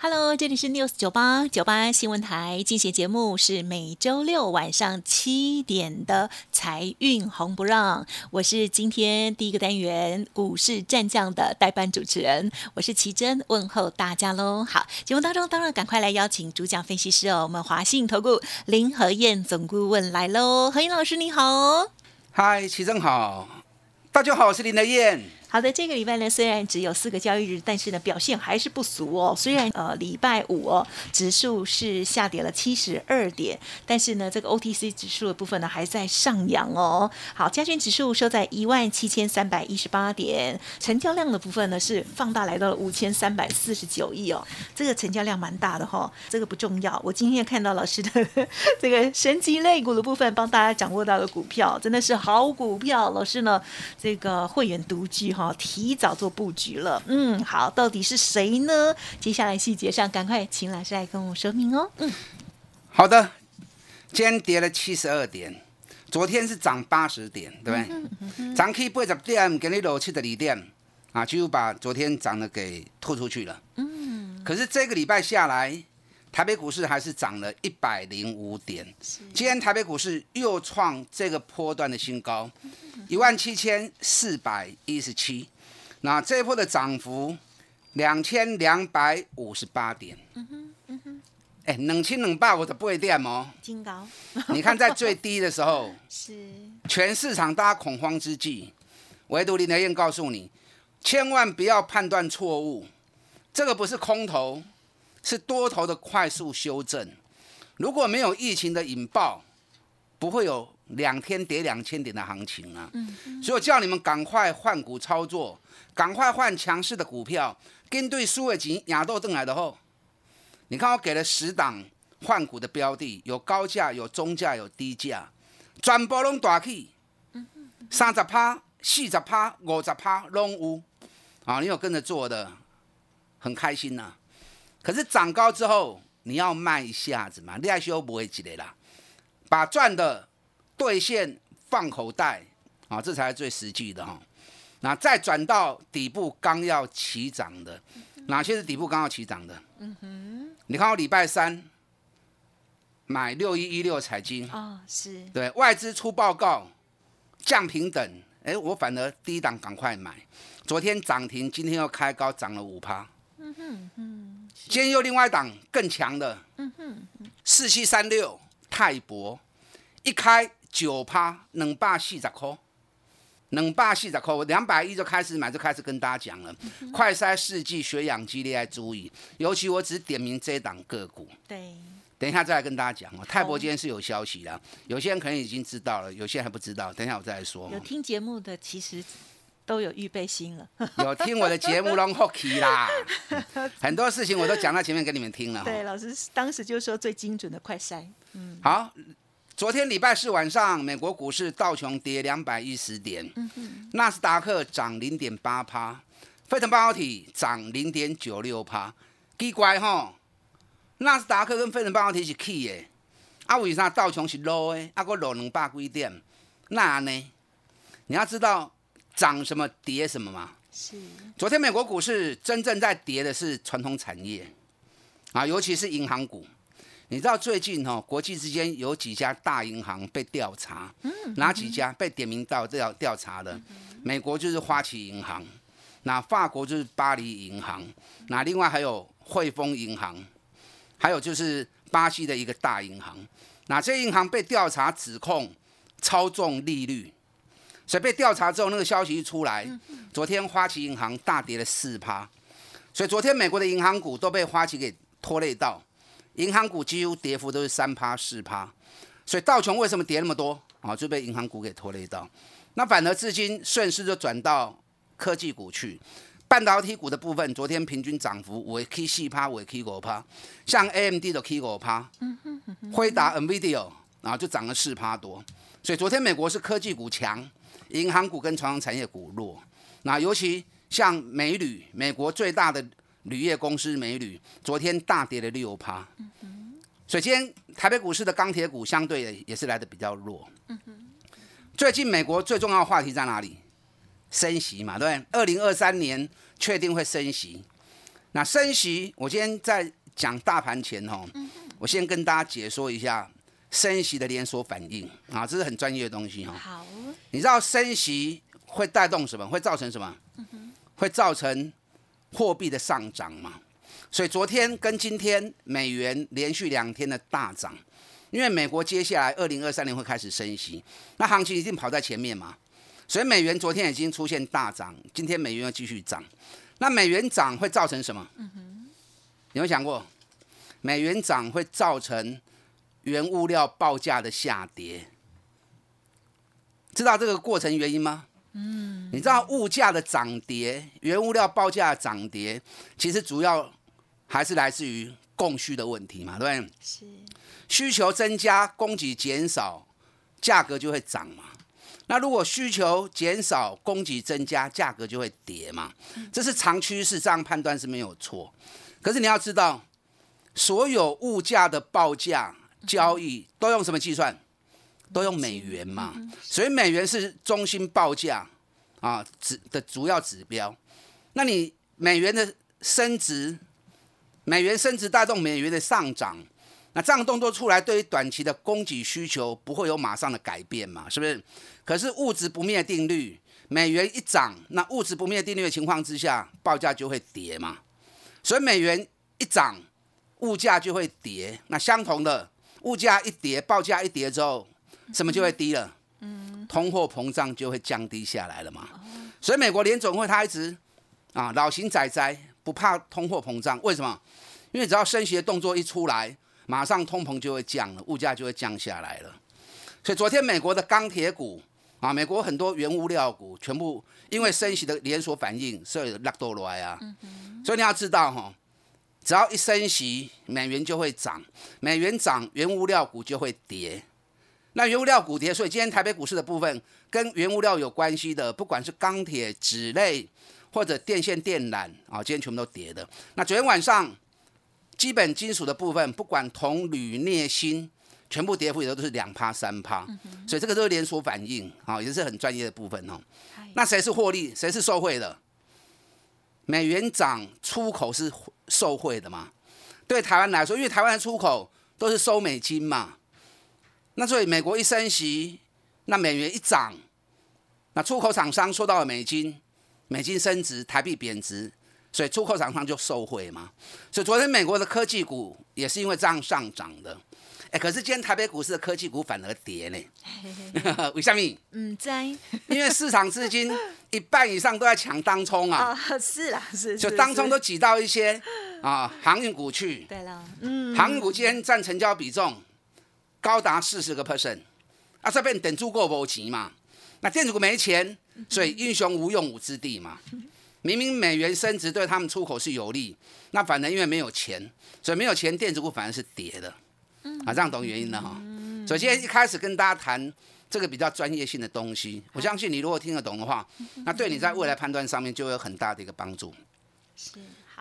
Hello，这里是 News 九八九八新闻台，进行节目是每周六晚上七点的财运红不让，我是今天第一个单元股市战将的代班主持人，我是奇珍，问候大家喽。好，节目当中当然赶快来邀请主讲分析师哦，我们华信投顾林和燕总顾问来喽，何燕老师你好，嗨，奇珍好，大家好，我是林和燕。好的，这个礼拜呢，虽然只有四个交易日，但是呢，表现还是不俗哦。虽然呃，礼拜五哦，指数是下跌了七十二点，但是呢，这个 OTC 指数的部分呢，还在上扬哦。好，加权指数收在一万七千三百一十八点，成交量的部分呢是放大来到了五千三百四十九亿哦。这个成交量蛮大的哈，这个不重要。我今天看到老师的 这个神奇类股的部分，帮大家掌握到的股票，真的是好股票。老师呢，这个会员独居。好，提早做布局了。嗯，好，到底是谁呢？接下来细节上，赶快请老师来跟我说明哦。嗯，好的。今天跌了七十二点，昨天是涨八十点，对不对？涨去八十点，给你落七十二点，啊，就把昨天涨的给吐出去了。嗯。可是这个礼拜下来，台北股市还是涨了一百零五点。今天台北股市又创这个波段的新高。一万七千四百一十七，那这一波的涨幅两千两百五十八点。嗯哼，嗯哼，哎，冷清冷霸我的不会点哦。金高，你看在最低的时候，是全市场大家恐慌之际，唯独林德燕告诉你，千万不要判断错误，这个不是空头，是多头的快速修正。如果没有疫情的引爆，不会有。两天跌两千点的行情啊，所以我叫你们赶快换股操作，赶快换强势的股票，跟对苏伟吉亚豆邓来的后，你看我给了十档换股的标的，有高价，有中价，有低价，全部拢大起，三十趴、四十趴、五十趴拢有，啊，你有跟着做的，很开心呐。可是涨高之后，你要卖一下子嘛，你还修不会积累啦，把赚的。兑现放口袋啊，这才是最实际的哈。那再转到底部刚要起涨的，哪些是底部刚要起涨的？嗯哼，你看我礼拜三买六一一六彩金啊，是对外资出报告降平等，哎，我反而低档赶快买。昨天涨停，今天又开高涨了五趴。嗯哼嗯，今天又另外一档更强的，嗯哼，四七三六泰博一开。九趴，两百四十块，两百四十块，两百一就开始买，就开始跟大家讲了。快筛试剂血氧机，你要注意，尤其我只点名这档个股。对，等一下再来跟大家讲哦。泰博今天是有消息的，有些人可能已经知道了，有些人还不知道。等一下我再来说。有听节目的其实都有预备心了。有听我的节目 long hockey 啦，很多事情我都讲到前面给你们听了。对，老师当时就说最精准的快筛。嗯，好。昨天礼拜四晚上，美国股市道琼跌两百一十点，纳斯达克涨零点八趴，费城半导体涨零点九六趴。奇怪吼，纳斯达克跟费城半导体是起的，啊为啥道琼是落的？啊，个落两百几点？那呢？你要知道涨什么跌什么嘛？是。昨天美国股市真正在跌的是传统产业，啊，尤其是银行股。你知道最近哈，国际之间有几家大银行被调查，哪几家被点名到调调查的？美国就是花旗银行，那法国就是巴黎银行，那另外还有汇丰银行，还有就是巴西的一个大银行。那这银行被调查指控操纵利率，所以被调查之后，那个消息一出来，昨天花旗银行大跌了四趴，所以昨天美国的银行股都被花旗给拖累到。银行股几乎跌幅都是三趴四趴，所以道琼为什么跌那么多啊？就被银行股给拖累到。那反而资金顺势就转到科技股去。半导体股的部分，昨天平均涨幅为 K 四趴，为 K 五趴，像 AMD 的 K 五趴，辉达 NVIDIA 然后就涨了四趴多。所以昨天美国是科技股强，银行股跟传统产业股弱。那尤其像美铝，美国最大的铝业公司美铝，昨天大跌了六趴。所以今天台北股市的钢铁股相对也是来的比较弱。最近美国最重要的话题在哪里？升息嘛，对不对？二零二三年确定会升息。那升息，我今天在讲大盘前哦，我先跟大家解说一下升息的连锁反应啊，这是很专业的东西哈。好，你知道升息会带动什么？会造成什么？会造成货币的上涨嘛？所以昨天跟今天美元连续两天的大涨，因为美国接下来二零二三年会开始升息，那行情一定跑在前面嘛。所以美元昨天已经出现大涨，今天美元要继续涨。那美元涨会造成什么？有没有想过？美元涨会造成原物料报价的下跌？知道这个过程原因吗？嗯，你知道物价的涨跌，原物料报价的涨跌，其实主要还是来自于供需的问题嘛，对不对？是需求增加，供给减少，价格就会涨嘛。那如果需求减少，供给增加，价格就会跌嘛。这是长趋势，这样判断是没有错。可是你要知道，所有物价的报价交易都用什么计算？都用美元嘛。所以美元是中心报价啊指的主要指标。那你美元的升值，美元升值带动美元的上涨。那这样动作出来，对于短期的供给需求不会有马上的改变嘛？是不是？可是物质不灭定律，美元一涨，那物质不灭定律的情况之下，报价就会跌嘛。所以美元一涨，物价就会跌。那相同的，物价一跌，报价一跌之后，什么就会低了？嗯，通货膨胀就会降低下来了嘛。所以美国联总会他一直啊老型仔仔不怕通货膨胀，为什么？因为只要升息的动作一出来。马上通膨就会降了，物价就会降下来了。所以昨天美国的钢铁股啊，美国很多原物料股全部因为升息的连锁反应，所以拉多来啊。所以你要知道哈，只要一升息，美元就会涨，美元涨，原物料股就会跌。那原物料股跌，所以今天台北股市的部分跟原物料有关系的，不管是钢铁、纸类或者电线电缆啊，今天全部都跌的。那昨天晚上。基本金属的部分，不管铜、铝、镍、锌，全部跌幅也都是两趴、三趴，所以这个都是连锁反应啊，也是很专业的部分哦。那谁是获利？谁是受惠的？美元涨，出口是受惠的嘛？对台湾来说，因为台湾的出口都是收美金嘛，那所以美国一升息，那美元一涨，那出口厂商收到了美金，美金升值，台币贬值。所以出口厂商就受惠嘛，所以昨天美国的科技股也是因为这样上涨的，哎，可是今天台北股市的科技股反而跌呢，为什么？嗯，在，因为市场资金 一半以上都在抢当冲啊，是啦，是，就当冲都挤到一些啊航运股去，对了，嗯，航运股今天占成交比重高达四十个 percent，啊，这边等住过不钱嘛，那电子股没钱，所以英雄无用武之地嘛。明明美元升值对他们出口是有利，那反正因为没有钱，所以没有钱，电子股反而是跌的。啊，这样懂原因了哈。首先一开始跟大家谈这个比较专业性的东西，我相信你如果听得懂的话，那对你在未来判断上面就会有很大的一个帮助。是。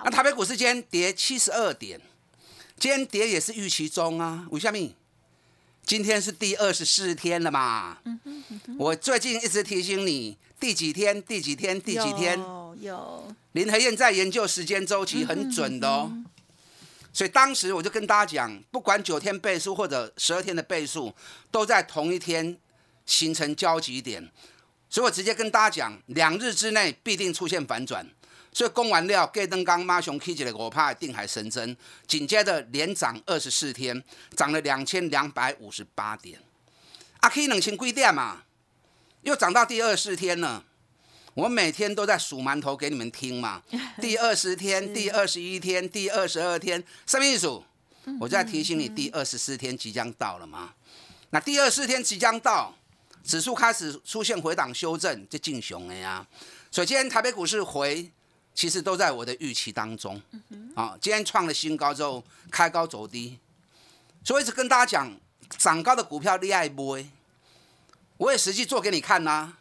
那台北股市今天跌七十二点，今天跌也是预期中啊。吴下面，今天是第二十四天了嘛？我最近一直提醒你。第几天？第几天？第几天？有林和燕在研究时间周期，很准的哦。所以当时我就跟大家讲，不管九天倍数或者十二天的倍数，都在同一天形成交集点。所以我直接跟大家讲，两日之内必定出现反转。所以供完料，盖登刚妈熊 K 起来，我怕定海神针，紧接着连涨二十四天，涨了两千两百五十八点。阿 K 冷清贵点嘛？又涨到第二十四天了，我每天都在数馒头给你们听嘛。第二十天、第二十一天、第二十二天，什么意思？我在提醒你，第二十四天即将到了嘛。那第二十四天即将到，指数开始出现回档修正，就进熊了呀。所以今天台北股市回，其实都在我的预期当中。啊，今天创了新高之后，开高走低，所以一直跟大家讲，涨高的股票厉害不？我也实际做给你看呐、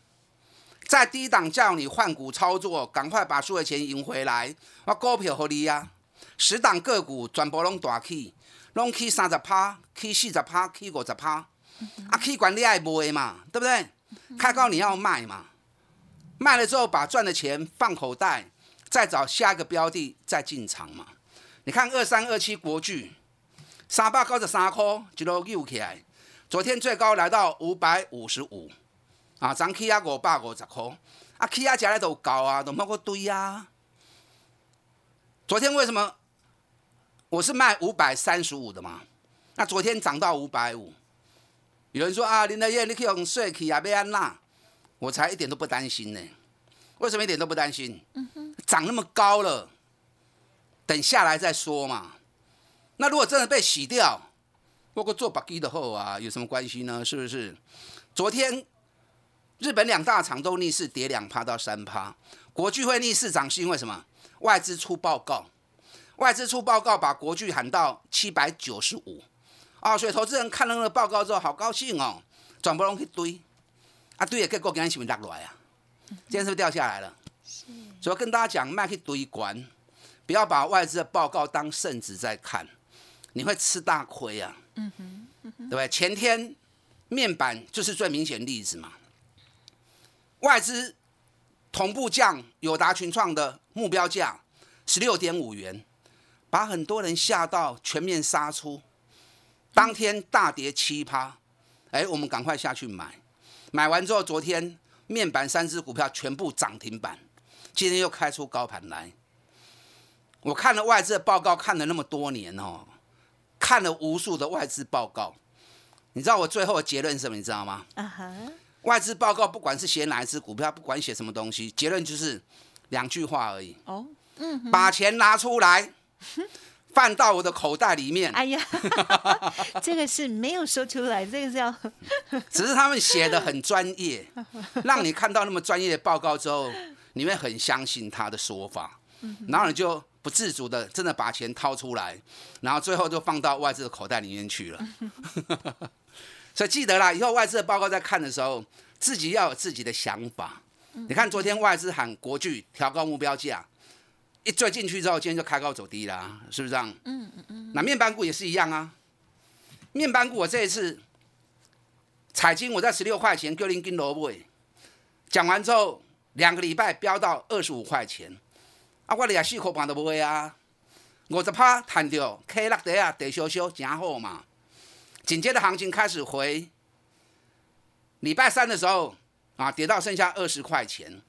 在低档叫你换股操作，赶快把输的钱赢回来。我股票给你啊，十档个股全部拢大起，拢起三十趴，起四十趴，起五十趴。啊，起管你爱卖嘛，对不对？开高你要卖嘛，卖了之后把赚的钱放口袋，再找下一个标的再进场嘛。你看二三二七国巨，三百九十三块一路扭起来，昨天最高来到五百五十五，啊，涨起啊五百五十块，啊起啊加来都高啊，都莫个堆啊。昨天为什么我是卖五百三十五的嘛？那昨天涨到五百五，有人说啊，林德燕你去用税去啊，要安啦？我才一点都不担心呢。为什么一点都不担心？涨那么高了，等下来再说嘛。那如果真的被洗掉，不过做把基的后啊，有什么关系呢？是不是？昨天日本两大厂都逆势跌两趴到三趴，国巨会逆势涨是因为什么？外资出报告，外资出报告把国巨喊到七百九十五，啊，所以投资人看了那个报告之后，好高兴哦，转不拢去堆，啊堆也结果今天是不是落来啊？今天是不是掉下来了？所以跟大家讲，卖去堆管，不要把外资的报告当圣旨在看，你会吃大亏啊。嗯哼对不对？前天面板就是最明显例子嘛，外资同步降友达群创的目标价十六点五元，把很多人吓到全面杀出，当天大跌七趴，哎，我们赶快下去买，买完之后，昨天面板三只股票全部涨停板，今天又开出高盘来。我看了外资的报告，看了那么多年哦，看了无数的外资报告，你知道我最后的结论是什么？你知道吗？啊哈，外资报告不管是写哪一只股票，不管写什么东西，结论就是两句话而已：哦，把钱拿出来，放到我的口袋里面。哎呀，这个是没有说出来，这个是要 只是他们写的很专业，让你看到那么专业的报告之后，你会很相信他的说法，然后你就不自主的真的把钱掏出来，然后最后就放到外资的口袋里面去了。所以记得啦，以后外资的报告在看的时候，自己要有自己的想法。你看昨天外资喊国巨调高目标价，一追进去之后，今天就开高走低啦，是不是这样？嗯嗯嗯。那面板股也是一样啊，面板股我这一次彩金我在十六块钱，叫您跟萝卜。讲完之后，两个礼拜飙到二十五块钱，啊，我连四口半都不会啊，五十趴弹掉，K 落地啊，地修修，真好嘛。紧接着行情开始回，礼拜三的时候啊，跌到剩下二十块钱，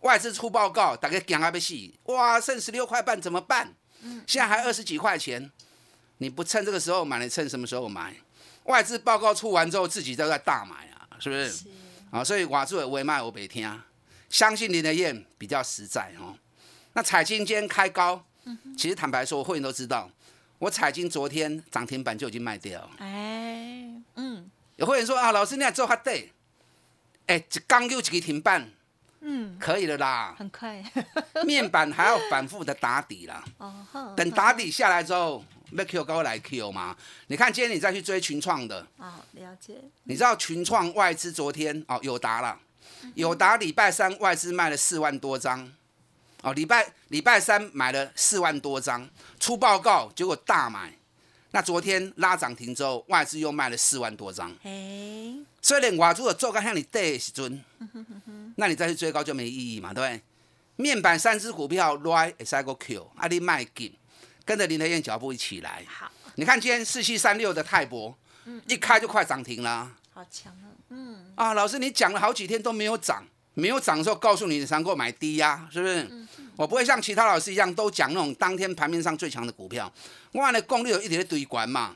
外资出报告，大家惊啊要死，哇，剩十六块半怎么办？现在还二十几块钱，你不趁这个时候买，你趁什么时候买？外资报告出完之后，自己都在大买啊，是不是？啊，所以瓦住也微卖我别听，相信林德燕比较实在哦。那彩金今天开高，其实坦白说，我会员都知道，我彩金昨天涨停板就已经卖掉。哎，嗯。有会员说啊，老师你还做哈对，哎，一刚又一个停板，嗯，可以了啦。很快，面板还要反复的打底啦，哦，等打底下来之后，要 Q 高来 Q 嘛。你看今天你再去追群创的，哦，了解，你知道群创外资昨天哦友达了，友达礼拜三外资卖了四万多张，哦礼拜礼拜三买了四万多张，出报告结果大买，那昨天拉涨停之后，外资又卖了四万多张，哎，所以连外资的做干向你对的时阵，那你再去追高就没意义嘛，对不对？面板三只股票 r i g h cycle Q，啊你卖紧，跟着林德燕脚步一起来。好，你看今天四七三六的泰博，一开就快涨停了。好强啊，嗯，啊，老师，你讲了好几天都没有涨，没有涨的时候告诉你能够买低呀、是不是？我不会像其他老师一样都讲那种当天盘面上最强的股票，我安尼讲你就一直咧堆管嘛。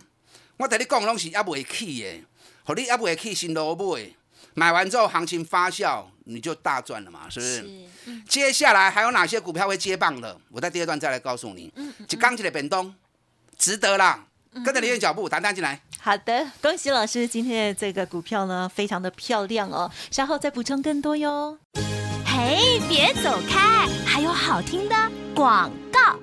我跟你讲拢是还未起的，和你还未起新罗买，买完之后行情发酵，你就大赚了嘛，是不是？是，嗯接下来还有哪些股票会接棒的？我在第二段再来告诉你。就刚起的本东，值得啦，跟着你的脚步，谈谈进来。好的，恭喜老师，今天的这个股票呢，非常的漂亮哦，稍后再补充更多哟。嘿，哎，别走开，还有好听的广告。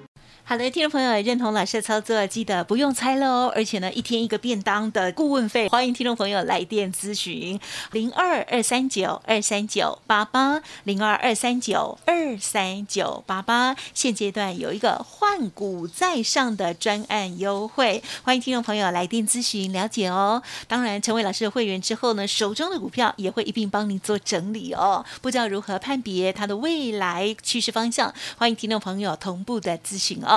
好的，听众朋友认同老师的操作，记得不用猜了哦。而且呢，一天一个便当的顾问费，欢迎听众朋友来电咨询零二二三九二三九八八零二二三九二三九八八。现阶段有一个换股在上的专案优惠，欢迎听众朋友来电咨询了解哦。当然，成为老师的会员之后呢，手中的股票也会一并帮您做整理哦。不知道如何判别它的未来趋势方向，欢迎听众朋友同步的咨询哦。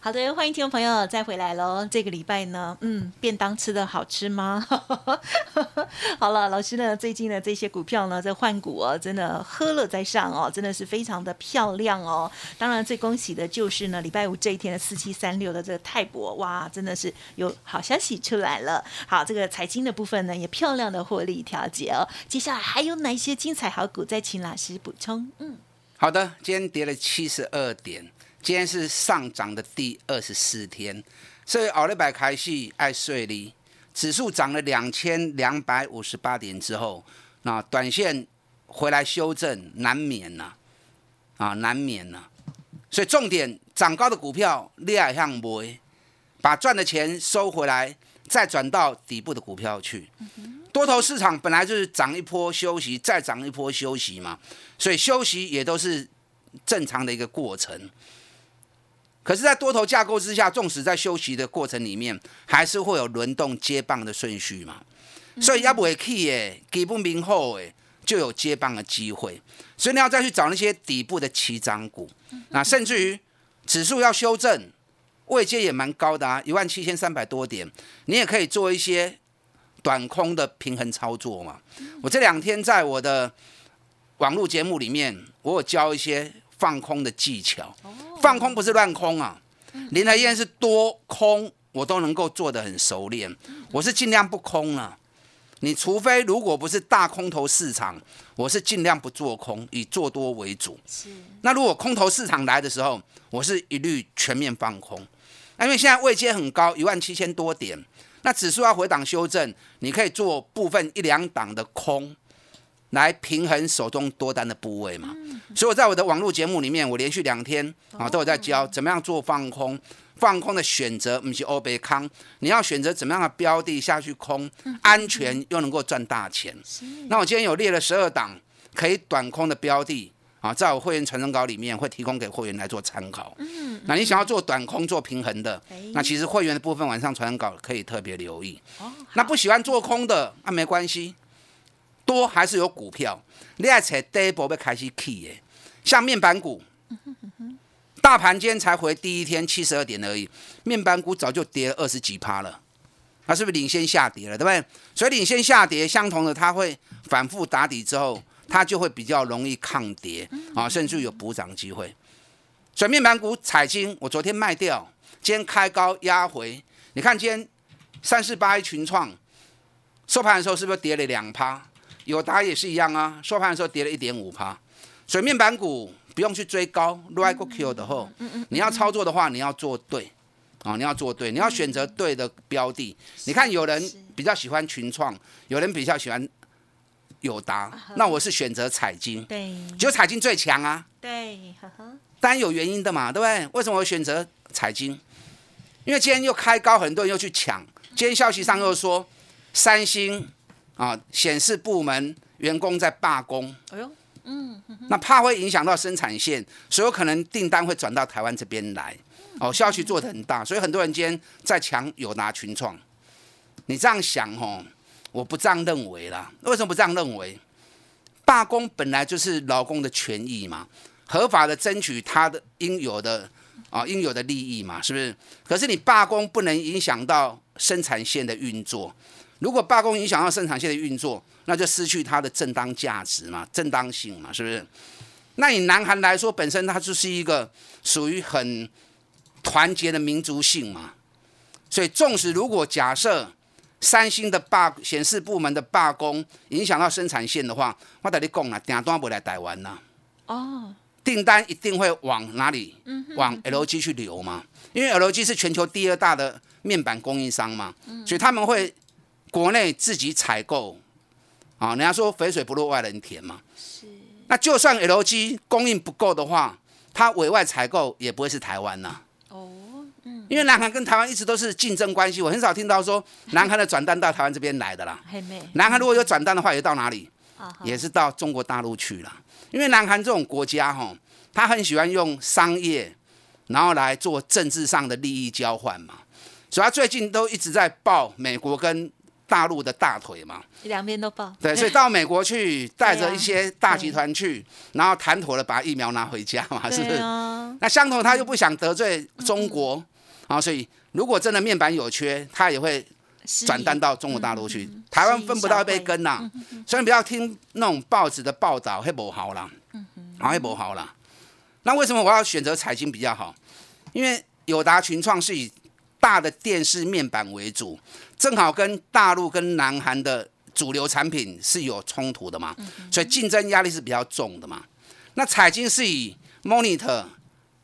好的，欢迎听众朋友再回来喽。这个礼拜呢，嗯，便当吃的好吃吗？好了，老师呢，最近的这些股票呢，在换股哦，真的喝了在上哦，真的是非常的漂亮哦。当然，最恭喜的就是呢，礼拜五这一天的四七三六的这个泰博，哇，真的是有好消息出来了。好，这个财经的部分呢，也漂亮的获利调节哦。接下来还有哪些精彩好股？再请老师补充。嗯，好的，今天跌了七十二点。今天是上涨的第二十四天，所以奥利百开戏爱睡哩，指数涨了两千两百五十八点之后，那短线回来修正难免呐，啊难免呐，所以重点涨高的股票厉害向买，把赚的钱收回来，再转到底部的股票去。多头市场本来就是涨一波休息，再涨一波休息嘛，所以休息也都是正常的一个过程。可是，在多头架构之下，纵使在休息的过程里面，还是会有轮动接棒的顺序嘛。所以，要不会 key 诶，基不明后诶，就有接棒的机会。所以，你要再去找那些底部的起涨股，那甚至于指数要修正，位阶也蛮高的啊，一万七千三百多点，你也可以做一些短空的平衡操作嘛。我这两天在我的网络节目里面，我有教一些放空的技巧。放空不是乱空啊，林台燕是多空，我都能够做得很熟练。我是尽量不空了，你除非如果不是大空头市场，我是尽量不做空，以做多为主。是。那如果空头市场来的时候，我是一律全面放空。那因为现在位阶很高，一万七千多点，那指数要回档修正，你可以做部分一两档的空。来平衡手中多单的部位嘛，所以我在我的网络节目里面，我连续两天啊都有在教怎么样做放空，放空的选择不是欧贝康，你要选择怎么样的标的下去空，安全又能够赚大钱。那我今天有列了十二档可以短空的标的啊，在我会员传真稿里面会提供给会员来做参考。嗯那你想要做短空做平衡的，那其实会员的部分晚上传真稿可以特别留意。那不喜欢做空的，那没关系。多还是有股票，你爱找第一波要开始起的，像面板股，大盘今天才回第一天七十二点而已，面板股早就跌了二十几趴了，它是不是领先下跌了，对不对？所以领先下跌，相同的它会反复打底之后，它就会比较容易抗跌啊，甚至有补涨机会。所以面板股彩金，我昨天卖掉，今天开高压回，你看今天三四八一群创收盘的时候是不是跌了两趴？有达也是一样啊，收盘的时候跌了一点五趴，所以面板股不用去追高，right go kill 的后，你要操作的话，你要做对，啊，你要做对，你要选择对的标的。你看有人比较喜欢群创，有人比较喜欢友达，那我是选择彩金，对，就彩金最强啊，对，当然有原因的嘛，对不对？为什么我选择彩金？因为今天又开高，很多人又去抢，今天消息上又说，三星啊显示部门员工在罢工，哎呦，嗯那怕会影响到生产线，所以有可能订单会转到台湾这边来。哦，消息做的很大，所以很多人今天在抢友达群创。你这样想哦，我不这样认为啦。为什么不这样认为？罢工本来就是劳工的权益嘛，合法的争取他的应有的啊应有的利益嘛，是不是？可是你罢工不能影响到生产线的运作。如果罢工影响到生产线的运作，那就失去它的正当价值嘛，正当性嘛，是不是？那以南韩来说，本身它就是一个属于很团结的民族性嘛，所以纵使如果假设三星的罢显示部门的罢工影响到生产线的话，我跟你讲啦，订单不来台湾啦，哦，订单一定会往哪里？往 LG 去流嘛，因为 LG 是全球第二大的面板供应商嘛，所以他们会国内自己采购。啊，人家说肥水不落外人田嘛，是。那就算 LG 供应不够的话，它委外采购也不会是台湾呐。哦，嗯，因为南韩跟台湾一直都是竞争关系，我很少听到说 南韩的转单到台湾这边来的啦。南韩如果有转单的话，也到哪里？也是到中国大陆去了。因为南韩这种国家哈，他很喜欢用商业，然后来做政治上的利益交换嘛。所以他最近都一直在报美国跟。大陆的大腿嘛，两边都抱。对，所以到美国去，带着一些大集团去，然后谈妥了，把疫苗拿回家嘛，是不是？那相同，他又不想得罪中国啊，所以如果真的面板有缺，他也会转单到中国大陆去。台湾分不到一杯羹呐，所以不要听那种报纸的报道，会不好啦，啊，会不好啦。那为什么我要选择彩晶比较好？因为友达群创是以大的电视面板为主。正好跟大陆跟南韩的主流产品是有冲突的嘛，所以竞争压力是比较重的嘛。那彩晶是以 monitor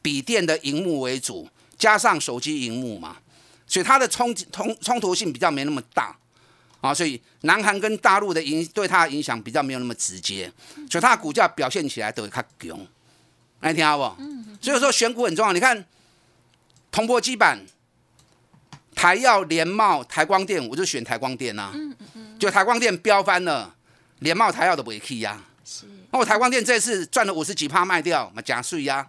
笔电的荧幕为主，加上手机荧幕嘛，所以它的冲冲冲突性比较没那么大啊。所以南韩跟大陆的影对它的影响比较没有那么直接，所以它的股价表现起来都会较强。来听好不？所以说选股很重要。你看铜箔基板。台药、联茂、台光电，我就选台光电呐。嗯嗯嗯。就台光电飙翻了，联茂、台药都不会去呀。是。那我台光电这次赚了五十几趴卖掉，嘛加税呀，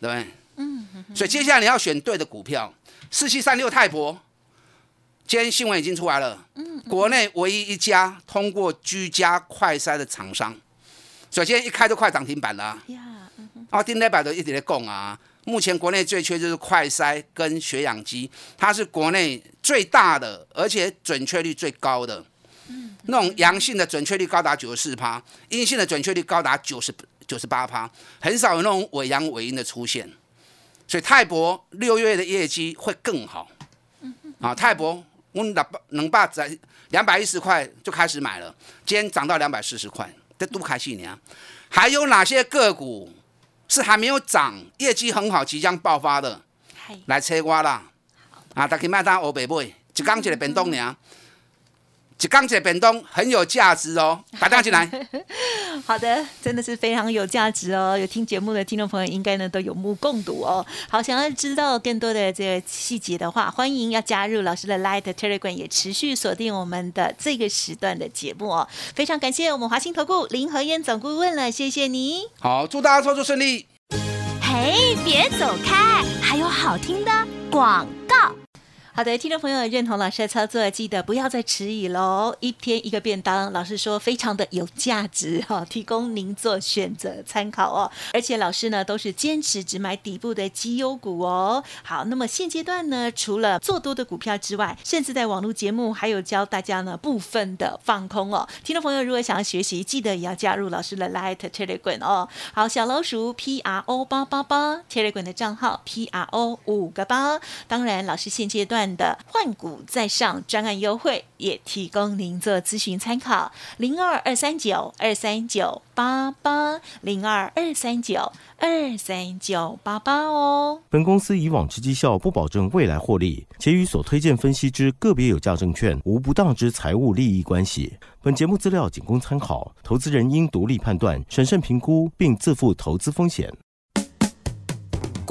对不对？嗯所以接下来你要选对的股票，四七三六泰博，今天新闻已经出来了。嗯。国内唯一一家通过居家快筛的厂商，所以今天一开就快涨停板了。呀。啊，丁磊百的一直在供啊。目前国内最缺就是快筛跟血氧机，它是国内最大的，而且准确率最高的。嗯，那种阳性的准确率高达九十四趴，阴性的准确率高达九十九十八趴，很少有那种伪阳伪阴的出现。所以泰博六月的业绩会更好。嗯啊，泰博我能能把在两百一十块就开始买了，今天涨到两百四十块，这多开心啊！还有哪些个股？是还没有涨，业绩很好，即将爆发的，来切瓜啦！啊，大家卖单欧北买，一刚一个变动呢，一缸一个便当很有价值哦，打电话进来。好的，真的是非常有价值哦。有听节目的听众朋友，应该呢都有目共睹哦。好，想要知道更多的这个细节的话，欢迎要加入老师的 Light Telegram，也持续锁定我们的这个时段的节目哦。非常感谢我们华兴投顾林和燕总顾问了，谢谢你。好，祝大家操作顺利。嘿，别走开，还有好听的广告。好的，听众朋友认同老师的操作，记得不要再迟疑喽！一天一个便当，老师说非常的有价值哈，提供您做选择参考哦。而且老师呢都是坚持只买底部的绩优股哦。好，那么现阶段呢，除了做多的股票之外，甚至在网络节目还有教大家呢部分的放空哦。听众朋友如果想要学习，记得也要加入老师的 Light Telegram 哦。好，小老鼠 P R O 八八八 Telegram 的账号 P R O 五个八。当然，老师现阶段的换股再上专案优惠，也提供您做咨询参考。零二二三九二三九八八零二二三九二三九八八哦。本公司以往之绩效不保证未来获利，且与所推荐分析之个别有价证券无不当之财务利益关系。本节目资料仅供参考，投资人应独立判断、审慎评估，并自负投资风险。